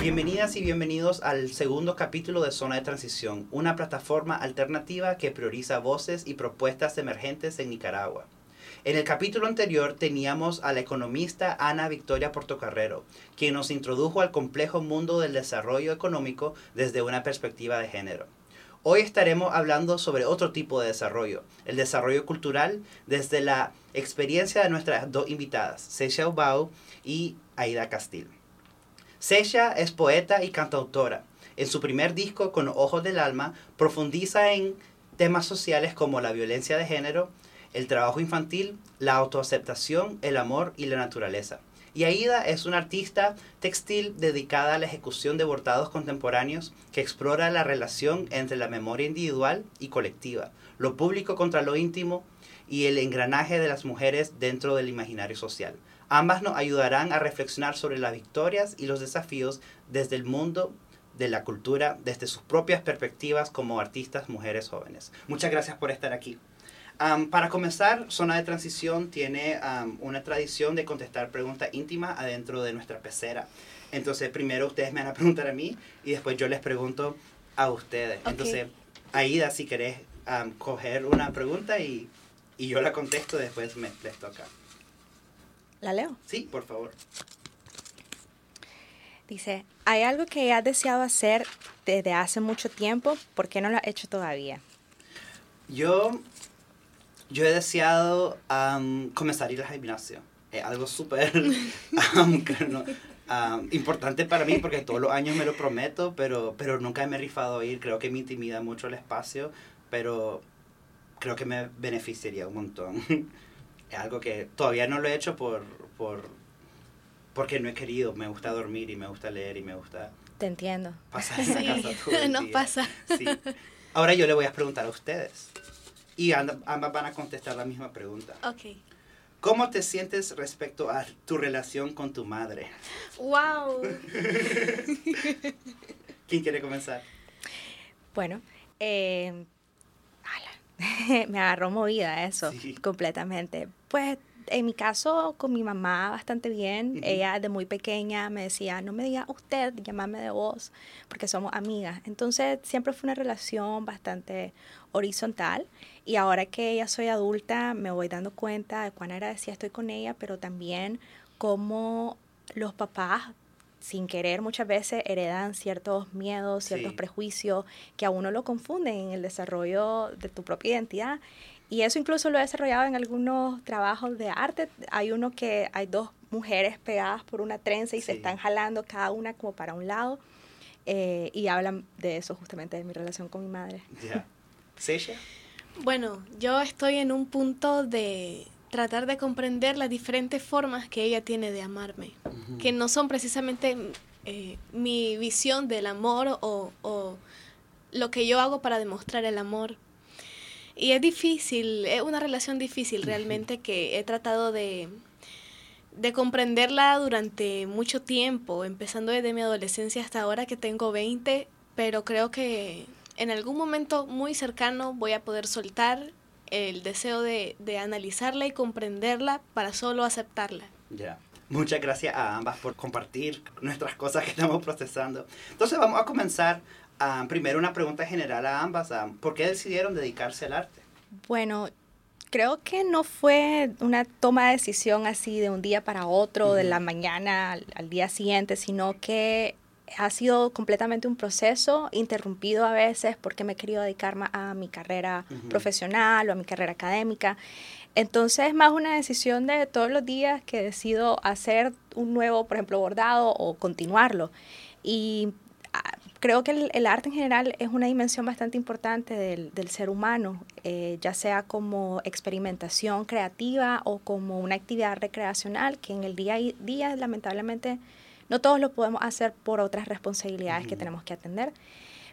Bienvenidas y bienvenidos al segundo capítulo de Zona de Transición, una plataforma alternativa que prioriza voces y propuestas emergentes en Nicaragua. En el capítulo anterior teníamos a la economista Ana Victoria Portocarrero, quien nos introdujo al complejo mundo del desarrollo económico desde una perspectiva de género. Hoy estaremos hablando sobre otro tipo de desarrollo, el desarrollo cultural, desde la experiencia de nuestras dos invitadas, Seisha Ubao y Aida Castil. Seisha es poeta y cantautora. En su primer disco, Con Ojos del Alma, profundiza en temas sociales como la violencia de género, el trabajo infantil, la autoaceptación, el amor y la naturaleza. Y Aida es una artista textil dedicada a la ejecución de bordados contemporáneos que explora la relación entre la memoria individual y colectiva, lo público contra lo íntimo y el engranaje de las mujeres dentro del imaginario social. Ambas nos ayudarán a reflexionar sobre las victorias y los desafíos desde el mundo de la cultura, desde sus propias perspectivas como artistas mujeres jóvenes. Muchas gracias por estar aquí para comenzar, Zona de Transición tiene una tradición de contestar preguntas íntimas adentro de nuestra pecera. Entonces, primero ustedes me van a preguntar a mí y después yo les pregunto a ustedes. Entonces, Aida, si querés coger una pregunta y, y, yo la contesto, después me, les toca. ¿La leo? Sí, por favor. Dice, ¿hay algo que has deseado hacer desde hace mucho tiempo? ¿Por qué no lo has hecho todavía? Yo yo he deseado comenzar a ir al gimnasio. Es algo súper importante para mí porque todos los años me lo prometo, pero, pero nunca me he rifado a ir. Creo que me intimida mucho el espacio, pero creo que me beneficiaría un montón. es algo que todavía no lo he hecho por, por, porque no he querido. Me gusta dormir y me gusta leer y me gusta... Te entiendo. Pasar en la casa todo el pasa. Sí. Ahora yo le voy a preguntar a ustedes. Y ambas van a contestar la misma pregunta. Ok. ¿Cómo te sientes respecto a tu relación con tu madre? ¡Wow! ¿Quién quiere comenzar? Bueno, eh, me agarró movida eso, completamente. Pues en mi caso, con mi mamá bastante bien. Ella de muy pequeña me decía, no me diga usted, llámame de vos, porque somos amigas. Entonces siempre fue una relación bastante horizontal. Y ahora que ya soy adulta, me voy dando cuenta de cuán agradecida estoy con ella, pero también cómo los papás sin querer muchas veces heredan ciertos miedos, ciertos prejuicios que a uno lo confunden en el desarrollo de tu propia identidad y eso incluso lo he desarrollado en algunos trabajos de arte. Hay uno que hay dos mujeres pegadas por una trenza y se están jalando cada una como para un lado. Eh, y hablan de eso justamente, de mi relación con mi madre. Ya. Bueno, yo estoy en un punto de tratar de comprender las diferentes formas que ella tiene de amarme, que no son precisamente eh, mi visión del amor o, o lo que yo hago para demostrar el amor, y es difícil, es una relación difícil realmente que he tratado de, de comprenderla durante mucho tiempo, empezando desde mi adolescencia hasta ahora que tengo 20, pero creo que en algún momento muy cercano voy a poder soltar el deseo de, de analizarla y comprenderla para solo aceptarla. Ya. Muchas gracias a ambas por compartir nuestras cosas que estamos procesando. Entonces vamos a comenzar primero una pregunta general a ambas. ¿Por qué decidieron dedicarse al arte? Bueno, creo que no fue una toma de decisión así de un día para otro, de la mañana al, día siguiente, sino que ha sido completamente un proceso interrumpido a veces porque me he querido dedicar más a mi carrera profesional o a mi carrera académica. Entonces es más una decisión de todos los días que decido hacer un nuevo, por ejemplo, bordado o continuarlo. Y creo que el, arte en general es una dimensión bastante importante del, del ser humano, eh, ya sea como experimentación creativa o como una actividad recreacional, que en el día a día lamentablemente no todos lo podemos hacer por otras responsabilidades que tenemos que atender.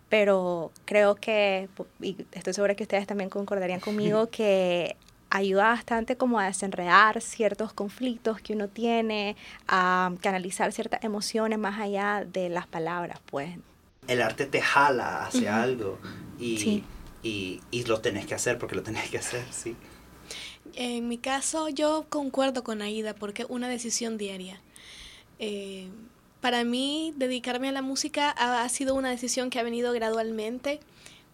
Pero creo que, y estoy segura que ustedes también concordarían conmigo, que ayuda bastante como a desenredar ciertos conflictos que uno tiene, a canalizar ciertas emociones más allá de las palabras, pues el arte te jala hacia algo y, y, y, lo tenés que hacer porque lo tenés que hacer, sí. En mi caso yo concuerdo con Aida porque es una decisión diaria. Eh, para mí dedicarme a la música ha, sido una decisión que ha venido gradualmente,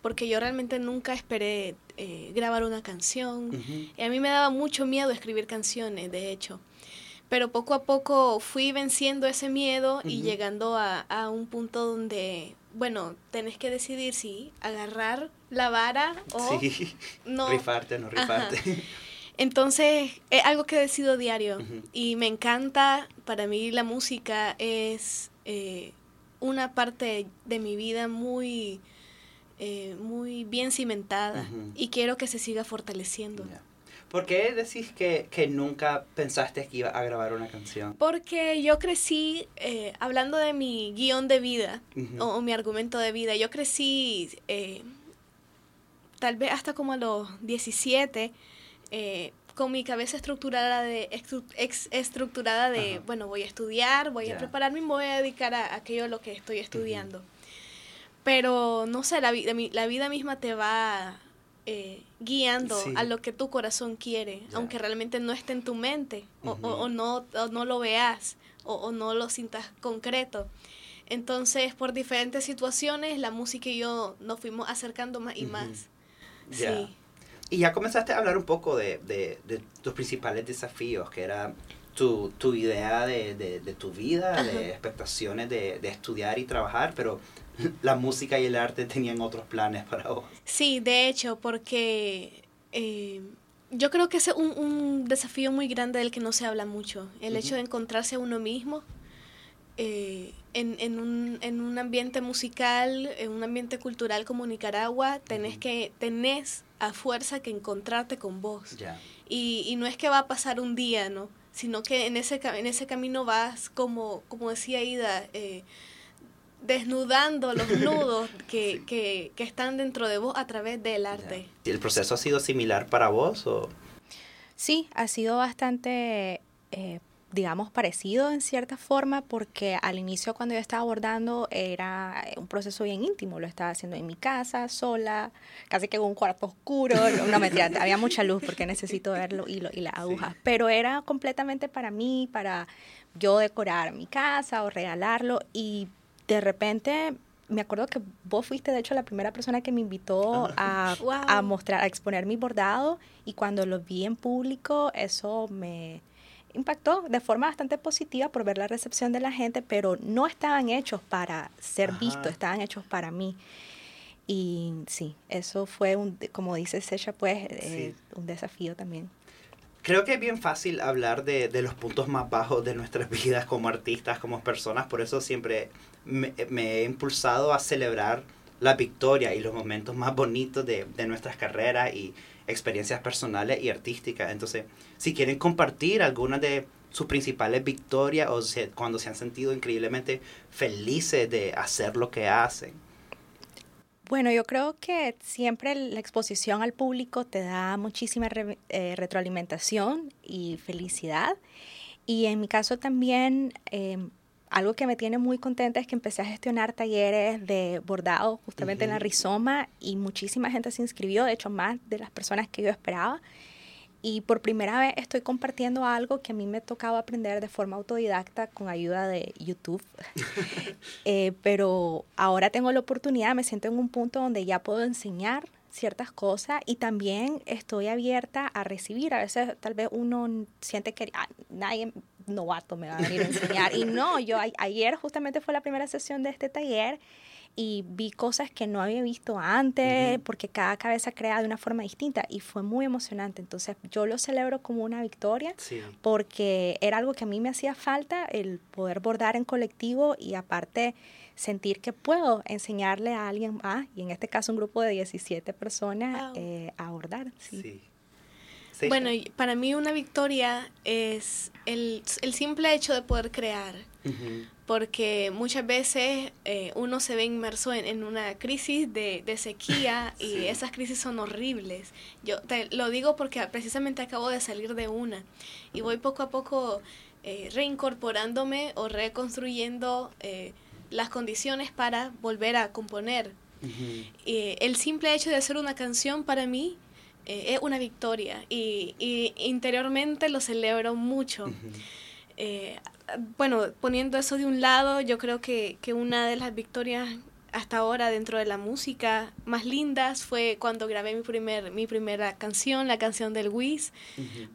porque yo realmente nunca esperé eh, grabar una canción. Y a mí me daba mucho miedo escribir canciones, de hecho. Pero poco a poco fui venciendo ese miedo y llegando a, a, un punto donde, bueno, tenés que decidir si agarrar la vara o no. Rifarte, no rifarte. Entonces, es algo que decido diario y me encanta. Para mí la música es eh, una parte de mi vida muy, eh, muy bien cimentada y quiero que se siga fortaleciendo. ¿Por qué decís que, que, nunca pensaste que iba a grabar una canción? Porque yo crecí, eh, hablando de mi guion de vida o, mi argumento de vida, yo crecí tal vez hasta como a los 17 eh, con mi cabeza estructurada de, ex, estructurada de bueno, voy a estudiar, voy a prepararme y me voy a dedicar a, aquello a lo que estoy estudiando. Pero, no sé, la, la vida misma te va eh, guiando a lo que tu corazón quiere, aunque realmente no esté en tu mente, o, o, no, no lo veas, o, no lo sientas concreto. Entonces, por diferentes situaciones, la música y yo nos fuimos acercando más y más. Sí. Y ya comenzaste a hablar un poco de, de, tus principales desafíos, que era tu, tu idea de, de, tu vida, de expectaciones de, estudiar y trabajar, pero la música y el arte tenían otros planes para vos. Sí, de hecho, porque eh, yo creo que es un, un, desafío muy grande del que no se habla mucho, el hecho de encontrarse a uno mismo. Eh, en, en, un, en un ambiente musical, en un ambiente cultural como Nicaragua, tenés que tenés a fuerza que encontrarte con vos. Y, y, no es que va a pasar un día, ¿no? Sino que en ese, en ese camino vas, como, como decía Ida, eh, desnudando los nudos que, que, que, están dentro de vos a través del arte. ¿Y el proceso ha sido similar para vos? O? Sí, ha sido bastante eh, digamos, parecido en cierta forma, porque al inicio cuando yo estaba abordando era un proceso bien íntimo, lo estaba haciendo en mi casa, sola, casi que en un cuarto oscuro, no me había mucha luz porque necesito verlo y, y las agujas, pero era completamente para mí, para yo decorar mi casa o regalarlo y de repente me acuerdo que vos fuiste de hecho la primera persona que me invitó a, a mostrar, a exponer mi bordado y cuando lo vi en público eso me impactó de forma bastante positiva por ver la recepción de la gente, pero no estaban hechos para ser vistos, estaban hechos para mí. Y sí, eso fue, un, como dice Secha, pues eh, un desafío también. Creo que es bien fácil hablar de, los puntos más bajos de nuestras vidas como artistas, como personas, por eso siempre me, he impulsado a celebrar la victoria y los momentos más bonitos de, nuestras carreras y experiencias personales y artísticas. Entonces, si quieren compartir algunas de sus principales victorias o cuando se han sentido increíblemente felices de hacer lo que hacen. Bueno, yo creo que siempre la exposición al público te da muchísima eh, retroalimentación y felicidad. Y en mi caso también em, algo que me tiene muy contenta es que empecé a gestionar talleres de bordado justamente en la rizoma y muchísima gente se inscribió, de hecho más de las personas que yo esperaba. Y por primera vez estoy compartiendo algo que a mí me tocaba aprender de forma autodidacta con ayuda de YouTube. Eh, pero ahora tengo la oportunidad, me siento en un punto donde ya puedo enseñar ciertas cosas y también estoy abierta a recibir. A veces tal vez uno siente que ah, nadie novato me va a venir a enseñar. Y no, yo ayer justamente fue la primera sesión de este taller y vi cosas que no había visto antes, porque cada cabeza crea de una forma distinta y fue muy emocionante. Entonces yo lo celebro como una victoria porque era algo que a mí me hacía falta, el poder bordar en colectivo y aparte sentir que puedo enseñarle a alguien más, y en este caso un grupo de 17 personas, eh, a bordar. sí. Bueno, para mí una victoria es el, simple hecho de poder crear, porque muchas veces eh, uno se ve inmerso en, una crisis de, sequía y esas crisis son horribles. Yo te lo digo porque precisamente acabo de salir de una y voy poco a poco eh, reincorporándome o reconstruyendo eh, las condiciones para volver a componer. el simple hecho de hacer una canción para mí eh, es una victoria y, y, interiormente lo celebro mucho. Eh, bueno, poniendo eso de un lado, yo creo que, que una de las victorias hasta ahora dentro de la música más lindas fue cuando grabé mi primer mi primera canción, la canción del Wiz,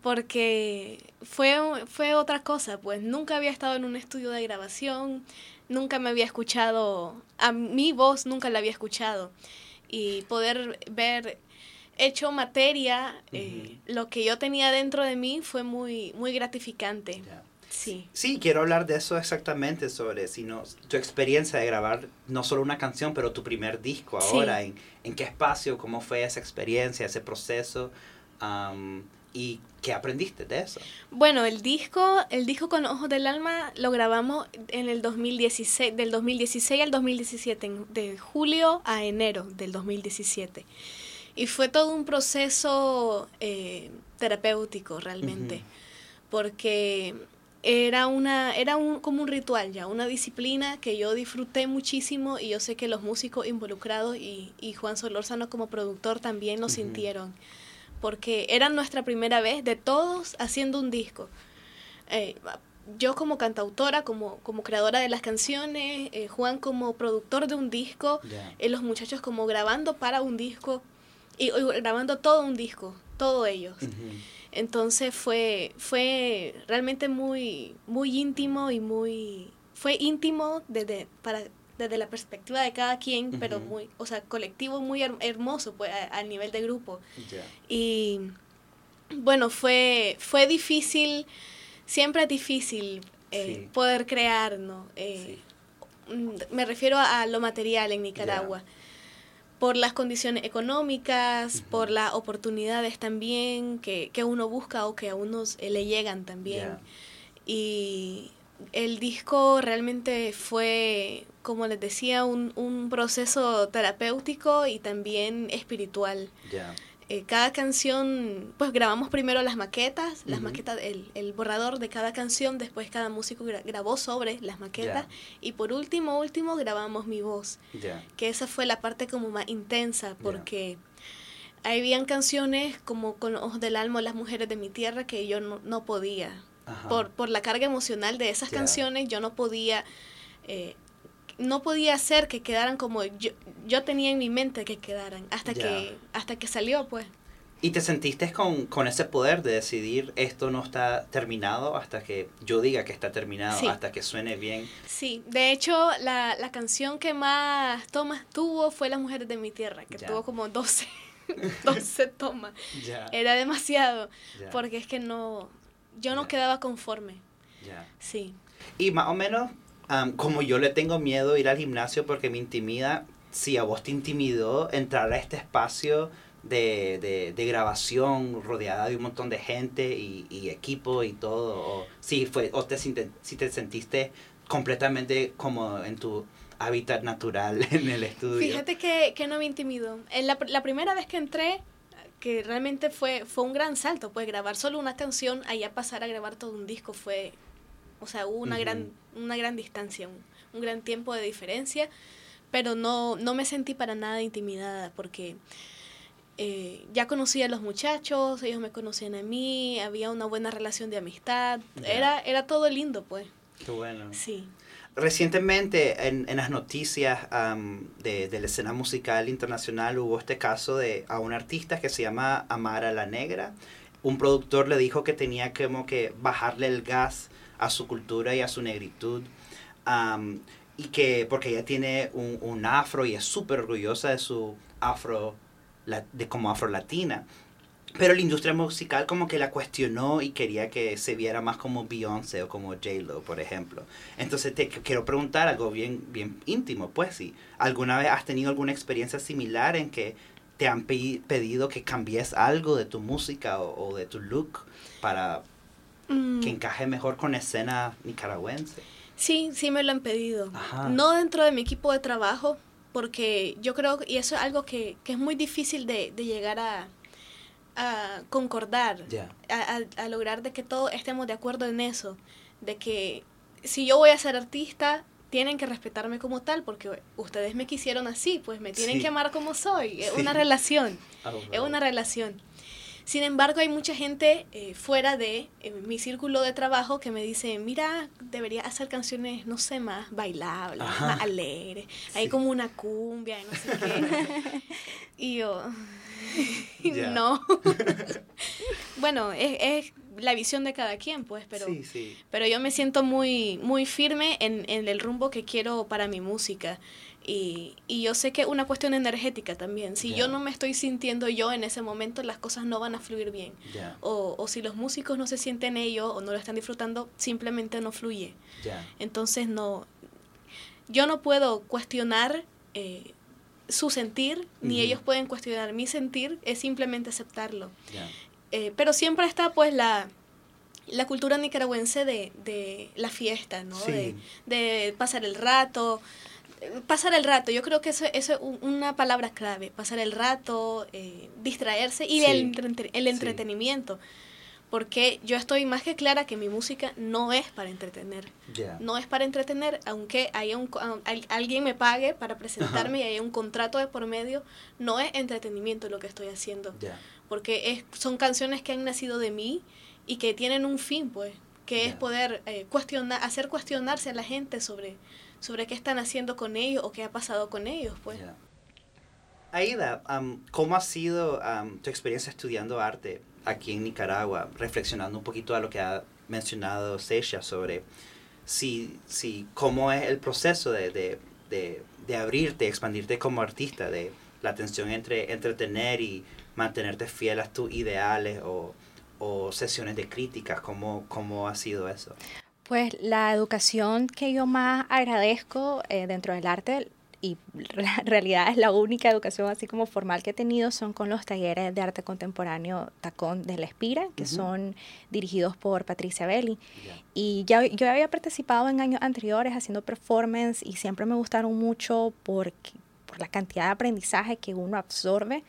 porque fue fue otra cosa, pues. Nunca había estado en un estudio de grabación, nunca me había escuchado a mi voz, nunca la había escuchado. Y poder ver hecho materia eh, lo que yo tenía dentro de mí fue muy muy gratificante. Sí. Sí, quiero hablar de eso exactamente, sobre sino, tu experiencia de grabar no solo una canción, pero tu primer disco ahora, en, en, qué espacio, cómo fue esa experiencia, ese proceso, y qué aprendiste de eso. Bueno, el disco, el disco con Ojos del Alma lo grabamos en el 2016, del 2016 al 2017, de julio a enero del 2017. Y fue todo un proceso eh, terapéutico realmente, porque era una era un como un ritual ya una disciplina que yo disfruté muchísimo y yo sé que los músicos involucrados y, y Juan Solórzano como productor también lo sintieron porque era nuestra primera vez de todos haciendo un disco. Eh, yo como cantautora, como, como creadora de las canciones, eh, Juan como productor de un disco, eh, los muchachos como grabando para un disco y, grabando todo un disco, todos ellos. Entonces fue, fue realmente muy, muy íntimo y muy, fue íntimo desde, para, desde la perspectiva de cada quien, pero muy, o sea, colectivo muy hermoso pues, al nivel de grupo. Y bueno, fue, fue difícil, siempre es difícil eh, poder crear, ¿no? Eh, mm, me refiero a, lo material en Nicaragua por las condiciones económicas, por las oportunidades también que, que, uno busca o que a unos eh, le llegan también. Y el disco realmente fue, como les decía, un, un proceso terapéutico y también espiritual. Eh, cada canción, pues grabamos primero las maquetas, las maquetas, el, el, borrador de cada canción, después cada músico grabó sobre las maquetas y por último, último grabamos mi voz, que esa fue la parte como más intensa porque habían canciones como con Ojos del Alma, Las Mujeres de mi Tierra que yo no, no podía, por, por la carga emocional de esas canciones yo no podía... Eh, no podía hacer que quedaran como yo, yo tenía en mi mente que quedaran hasta que hasta que salió pues ¿Y te sentiste con, con, ese poder de decidir esto no está terminado hasta que yo diga que está terminado, hasta que suene bien? Sí, de hecho la, la, canción que más tomas tuvo fue Las Mujeres de mi Tierra, que tuvo como 12, 12 tomas. Era demasiado, porque es que no, yo no quedaba conforme. Sí. Y más o menos como yo le tengo miedo ir al gimnasio porque me intimida, si a vos te intimidó entrar a este espacio de, de, grabación rodeada de un montón de gente y, equipo y todo, o si, fue, o te, si te sentiste completamente como en tu hábitat natural en el estudio. Fíjate que, que no me intimidó. En la, la primera vez que entré, que realmente fue, fue un gran salto, pues grabar solo una canción, allá pasar a grabar todo un disco fue o sea, hubo una, gran, una gran distancia, un, gran tiempo de diferencia, pero no, no me sentí para nada intimidada porque eh, ya conocía a los muchachos, ellos me conocían a mí, había una buena relación de amistad, era, era todo lindo, pues. Qué bueno. Sí. Recientemente en, en las noticias de, de, la escena musical internacional hubo este caso de a un artista que se llama Amara la Negra. Un productor le dijo que tenía como que bajarle el gas a su cultura y a su negritud. y que, porque ella tiene un, un afro y es súper orgullosa de su afro, de como afro-latina. Pero la industria musical como que la cuestionó y quería que se viera más como Beyoncé o como J-Lo, por ejemplo. Entonces te quiero preguntar algo bien, bien íntimo, pues si ¿Alguna vez has tenido alguna experiencia similar en que te han pedido que cambies algo de tu música o de tu look para, Mm. que encaje mejor con escena nicaragüense. Sí, sí me lo han pedido. No dentro de mi equipo de trabajo, porque yo creo, y eso es algo que, que es muy difícil de, de llegar a, a concordar, a, a, lograr de que todos estemos de acuerdo en eso, de que si yo voy a ser artista, tienen que respetarme como tal, porque ustedes me quisieron así, pues me tienen que amar como soy, es una relación, ah, es una relación. Sin embargo, hay mucha gente eh, fuera de eh, mi círculo de trabajo que me dice, mira, debería hacer canciones, no sé, más bailables, más alegres. Hay como una cumbia y no sé qué. y yo, no. bueno, es, es, la visión de cada quien, pues, pero, pero yo me siento muy, muy firme en, en el rumbo que quiero para mi música. Y, y, yo sé que es una cuestión energética también. Si yo no me estoy sintiendo yo en ese momento, las cosas no van a fluir bien. O, o, si los músicos no se sienten ellos o no lo están disfrutando, simplemente no fluye. Entonces no, yo no puedo cuestionar eh, su sentir, ni ellos pueden cuestionar mi sentir, es simplemente aceptarlo. Eh, pero siempre está pues la, la cultura nicaragüense de, de la fiesta, ¿no? De, de pasar el rato, pasar el rato, yo creo que eso, eso es una palabra clave, pasar el rato, eh, distraerse y el, el, entretenimiento. Porque yo estoy más que clara que mi música no es para entretener. No es para entretener, aunque haya un, alguien me pague para presentarme y haya un contrato de por medio, no es entretenimiento lo que estoy haciendo. Porque es, son canciones que han nacido de mí y que tienen un fin, pues, que es poder eh, cuestionar, hacer cuestionarse a la gente sobre, sobre qué están haciendo con ellos o qué ha pasado con ellos, pues. Aida, ¿cómo ha sido tu experiencia estudiando arte aquí en Nicaragua? Reflexionando un poquito a lo que ha mencionado Sesha sobre si, si, cómo es el proceso de, de, de, de abrirte, expandirte como artista, de la tensión entre entretener y mantenerte fiel a tus ideales o, o sesiones de críticas, ¿cómo, cómo ha sido eso? Pues la educación que yo más agradezco eh, dentro del arte y en realidad es la única educación así como formal que he tenido son con los talleres de arte contemporáneo Tacón de la Espira, que son dirigidos por Patricia Belli. Y ya yo había participado en años anteriores haciendo performance y siempre me gustaron mucho por la cantidad de aprendizaje que uno absorbe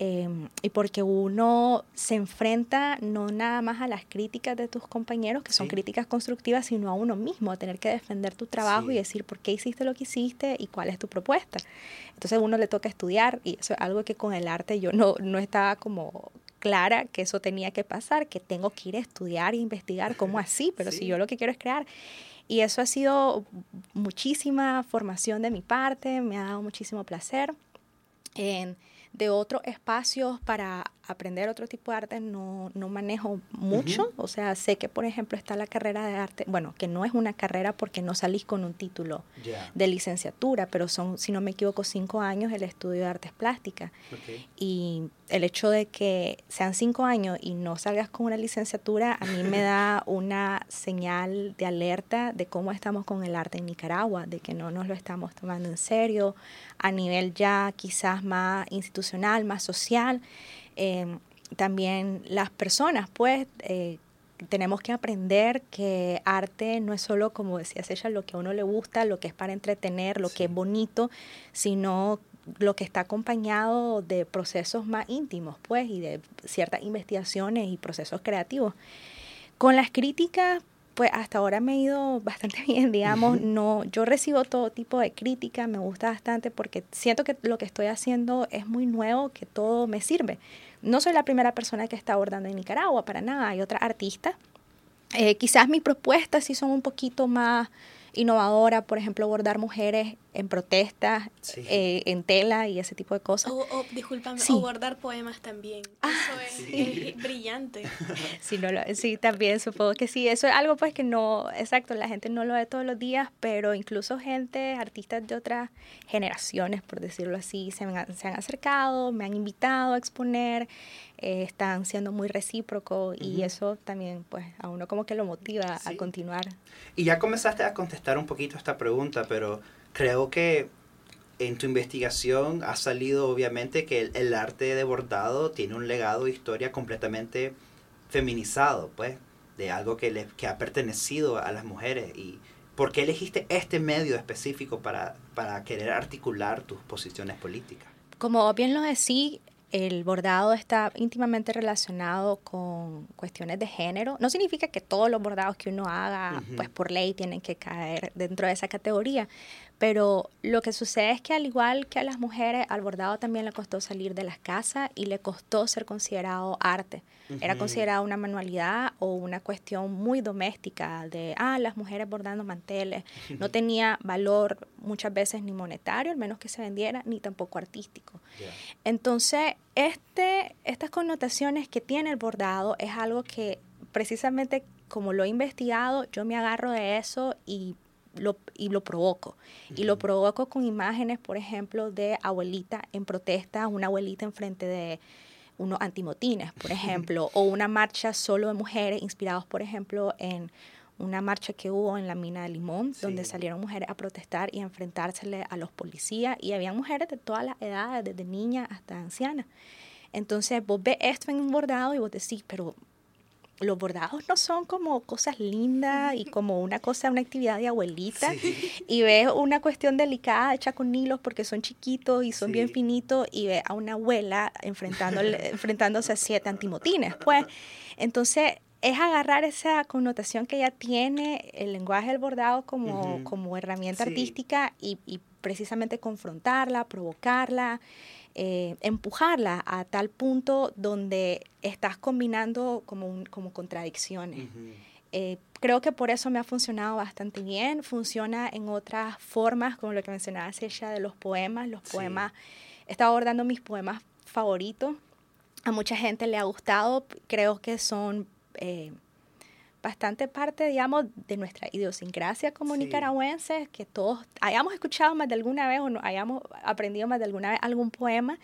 Em, y porque uno se enfrenta no nada más a las críticas de tus compañeros, que son críticas constructivas, sino a uno mismo, a tener que defender tu trabajo y decir por qué hiciste lo que hiciste y cuál es tu propuesta. Entonces a uno le toca estudiar y eso es algo que con el arte yo no, no estaba como clara que eso tenía que pasar, que tengo que ir a estudiar e investigar cómo así, pero si yo lo que quiero es crear. Y eso ha sido muchísima formación de mi parte, me ha dado muchísimo placer. En, de otros espacios para aprender otro tipo de arte no, no manejo mucho. O sea, sé que, por ejemplo, está la carrera de arte, bueno, que no es una carrera porque no salís con un título de licenciatura, pero son, si no me equivoco, cinco años el estudio de artes plásticas. Y el hecho de que sean cinco años y no salgas con una licenciatura, a mí me da una señal de alerta de cómo estamos con el arte en Nicaragua, de que no nos lo estamos tomando en serio a nivel ya quizás más institucional, más social. Em, también las personas, pues, eh, tenemos que aprender que arte no es solo, como decía ella, lo que a uno le gusta, lo que es para entretener, lo que es bonito, sino lo que está acompañado de procesos más íntimos, pues, y de ciertas investigaciones y procesos creativos. Con las críticas, pues hasta ahora me he ido bastante bien, digamos, no, yo recibo todo tipo de crítica, me gusta bastante porque siento que lo que estoy haciendo es muy nuevo, que todo me sirve. No soy la primera persona que está abordando en Nicaragua, para nada, hay otra artista. Eh, quizás mis propuestas sí son un poquito más innovadora, por ejemplo, abordar mujeres en protestas, eh, en tela y ese tipo de cosas. O, o discúlpame, o bordar poemas también. Ah, eso es, brillante. Sí, no sí, también supongo que sí. Eso es algo pues que no, exacto, la gente no lo ve todos los días, pero incluso gente, artistas de otras generaciones, por decirlo así, se, se han acercado, me han invitado a exponer, eh, están siendo muy recíprocos y eso también pues a uno como que lo motiva a continuar. Y ya comenzaste a contestar un poquito esta pregunta, pero creo que en tu investigación ha salido obviamente que el, arte de bordado tiene un legado de historia completamente feminizado, pues, de algo que, le, que ha pertenecido a las mujeres. ¿Y por qué elegiste este medio específico para, para querer articular tus posiciones políticas? Como bien lo decía, el bordado está íntimamente relacionado con cuestiones de género. No significa que todos los bordados que uno haga, pues por ley, tienen que caer dentro de esa categoría, Pero lo que sucede es que al igual que a las mujeres, al bordado también le costó salir de las casas y le costó ser considerado arte. Era considerado una manualidad o una cuestión muy doméstica de, ah, las mujeres bordando manteles. No tenía valor muchas veces ni monetario, al menos que se vendiera, ni tampoco artístico. Entonces, este, estas connotaciones que tiene el bordado es algo que precisamente como lo he investigado, yo me agarro de eso y lo, y lo provoco. Y lo provoco con imágenes, por ejemplo, de abuelita en protesta, una abuelita enfrente de unos antimotines, por ejemplo, o una marcha solo de mujeres inspirados, por ejemplo, en una marcha que hubo en la mina de Limón, donde salieron mujeres a protestar y a enfrentársele a los policías, y había mujeres de todas las edades, desde niñas hasta ancianas. Entonces vos ves esto en un bordado y vos decís, pero los bordados no son como cosas lindas y como una cosa, una actividad de abuelita. Y ves una cuestión delicada hecha con hilos porque son chiquitos y son bien finitos y ves a una abuela enfrentándose a siete antimotines. Pues, entonces es agarrar esa connotación que ya tiene el lenguaje del bordado como, como herramienta artística y, y precisamente confrontarla, provocarla. Eh, empujarla a tal punto donde estás combinando como, como contradicciones. Eh, creo que por eso me ha funcionado bastante bien. Funciona en otras formas, como lo que mencionaba ella de los poemas. Los poemas, he estado abordando mis poemas favoritos. A mucha gente le ha gustado. Creo que son eh, bastante parte, digamos, de nuestra idiosincrasia como nicaragüenses, que todos hayamos escuchado más de alguna vez o no, hayamos aprendido más de alguna vez algún poema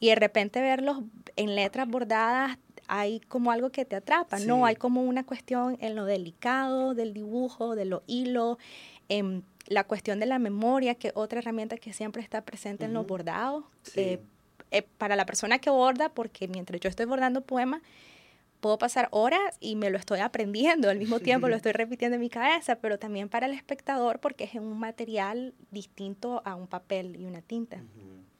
y de repente verlos en letras bordadas hay como algo que te atrapa, ¿no? Hay como una cuestión en lo delicado del dibujo, de los hilos, en la cuestión de la memoria, que otra herramienta que siempre está presente en los bordados. Eh, eh, para la persona que borda, porque mientras yo estoy bordando poemas, puedo pasar horas y me lo estoy aprendiendo, al mismo tiempo lo estoy repitiendo en mi cabeza, pero también para el espectador porque es un material distinto a un papel y una tinta.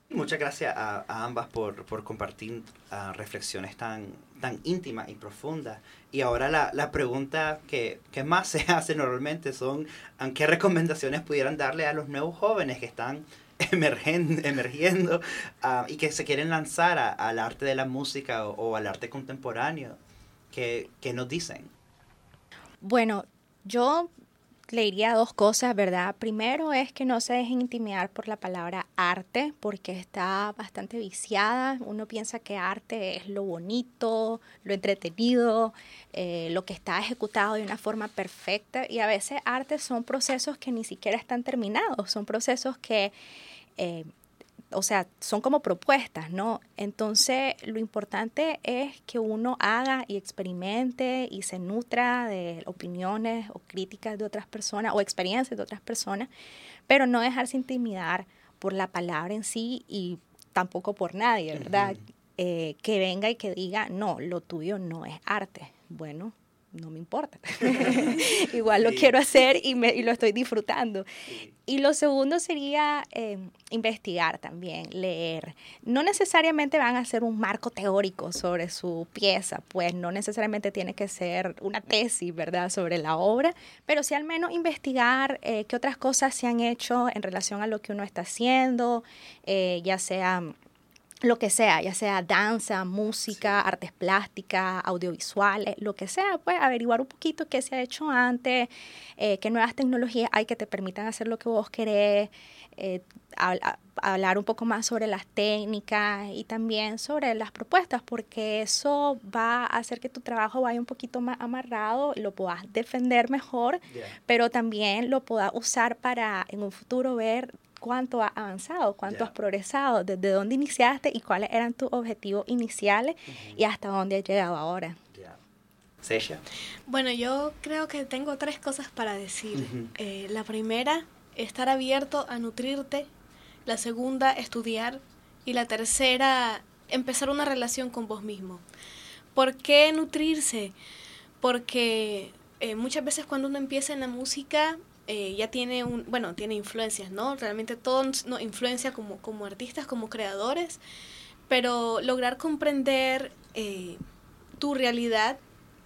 Muchas gracias a, ambas por, por compartir ah, reflexiones tan, tan íntimas y profundas. Y ahora la, la pregunta que, que, más se hace normalmente son qué recomendaciones pudieran darle a los nuevos jóvenes que están emergiendo, emergiendo ah, y que se quieren lanzar al arte de la música o al arte contemporáneo. ¿Qué, nos dicen? Bueno, yo le diría dos cosas, ¿verdad? Primero es que no se dejen intimidar por la palabra arte, porque está bastante viciada. Uno piensa que arte es lo bonito, lo entretenido, eh, lo que está ejecutado de una forma perfecta. Y a veces arte son procesos que ni siquiera están terminados, son procesos que eh, o sea, son como propuestas, ¿no? Entonces, lo importante es que uno haga y experimente y se nutra de opiniones o críticas de otras personas o experiencias de otras personas, pero no dejarse intimidar por la palabra en sí y tampoco por nadie, ¿verdad? Eh, que venga y que diga, no, lo tuyo no es arte. Bueno, no me importa. Igual lo quiero hacer y, me, y, lo estoy disfrutando. Y lo segundo sería em, investigar también, leer. No necesariamente van a hacer un marco teórico sobre su pieza, pues no necesariamente tiene que ser una tesis, ¿verdad?, sobre la obra, pero sí al menos investigar eh, qué otras cosas se han hecho en relación a lo que uno está haciendo, eh, ya sea lo que sea, ya sea danza, música, artes plásticas, audiovisuales, lo que sea, pues averiguar un poquito qué se ha hecho antes, eh, qué nuevas tecnologías hay que te permitan hacer lo que vos querés, eh, hablar un poco más sobre las técnicas y también sobre las propuestas, porque eso va a hacer que tu trabajo vaya un poquito más amarrado, lo puedas defender mejor, pero también lo puedas usar para en un futuro ver cuánto has avanzado, cuánto has progresado, desde dónde iniciaste y cuáles eran tus objetivos iniciales y hasta dónde has llegado ahora. Yeah. Bueno, yo creo que tengo tres cosas para decir. Eh, la primera, estar abierto a nutrirte. La segunda, estudiar. Y la tercera, empezar una relación con vos mismo. ¿Por qué nutrirse? Porque eh, muchas veces cuando uno empieza en la música eh, ya tiene un, bueno, tiene influencias, ¿no? Realmente todos nos influencia como, como artistas, como creadores, pero lograr comprender eh, tu realidad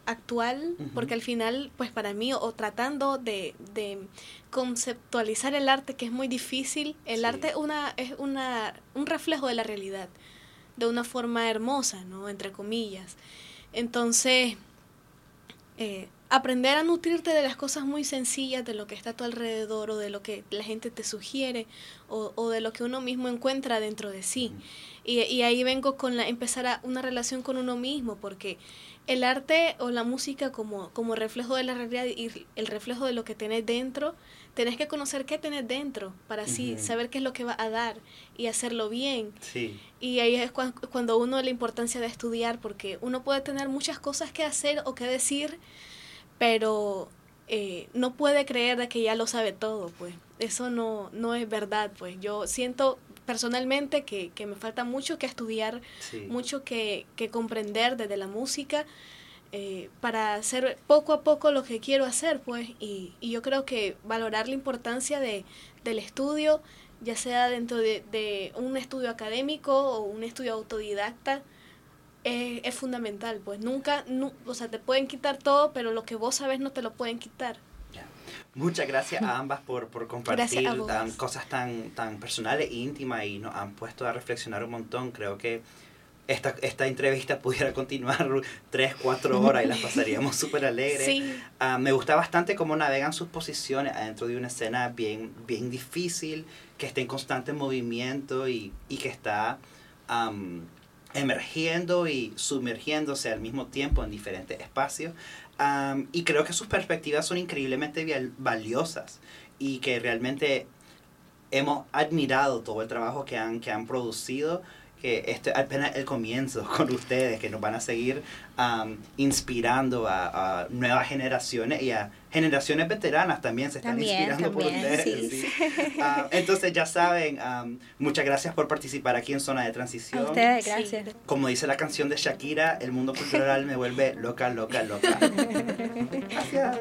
actual, porque al final, pues para mí, o tratando de, conceptualizar el arte, que es muy difícil, el arte una, es una, un reflejo de la realidad, de una forma hermosa, ¿no? Entre comillas. Entonces, eh, aprender a nutrirte de las cosas muy sencillas, de lo que está a tu alrededor o de lo que la gente te sugiere o, o de lo que uno mismo encuentra dentro de sí. Y, y, ahí vengo con la, empezar a una relación con uno mismo, porque el arte o la música como, como reflejo de la realidad y el reflejo de lo que tenés dentro, tenés que conocer qué tenés dentro para así saber qué es lo que va a dar y hacerlo bien. Sí. Y ahí es cuando uno la importancia de estudiar, porque uno puede tener muchas cosas que hacer o que decir, pero eh, no puede creer de que ya lo sabe todo, pues. Eso no, no es verdad, pues. Yo siento personalmente que, que me falta mucho que estudiar, mucho que, que, comprender desde la música. Eh, para hacer poco a poco lo que quiero hacer, pues, y, y yo creo que valorar la importancia de, del estudio, ya sea dentro de, de un estudio académico o un estudio autodidacta, es, es fundamental, pues nunca, o sea, te pueden quitar todo, pero lo que vos sabes no te lo pueden quitar. Muchas gracias a ambas por, por compartir cosas tan, tan personales e íntimas y nos han puesto a reflexionar un montón. Creo que esta, esta entrevista pudiera continuar tres, cuatro horas y las pasaríamos súper alegres. Ah, me gusta bastante cómo navegan sus posiciones adentro de una escena bien, bien difícil, que está en constante movimiento y, y que está emergiendo y sumergiéndose al mismo tiempo en diferentes espacios. y creo que sus perspectivas son increíblemente valiosas y que realmente hemos admirado todo el trabajo que han, que han producido que este es apenas el comienzo con ustedes, que nos van a seguir inspirando a, nuevas generaciones y a generaciones veteranas también se están inspirando por ustedes. Ah, entonces ya saben, muchas gracias por participar aquí en Zona de Transición. ustedes, gracias. Como dice la canción de Shakira, el mundo cultural me vuelve loca, loca, loca. gracias.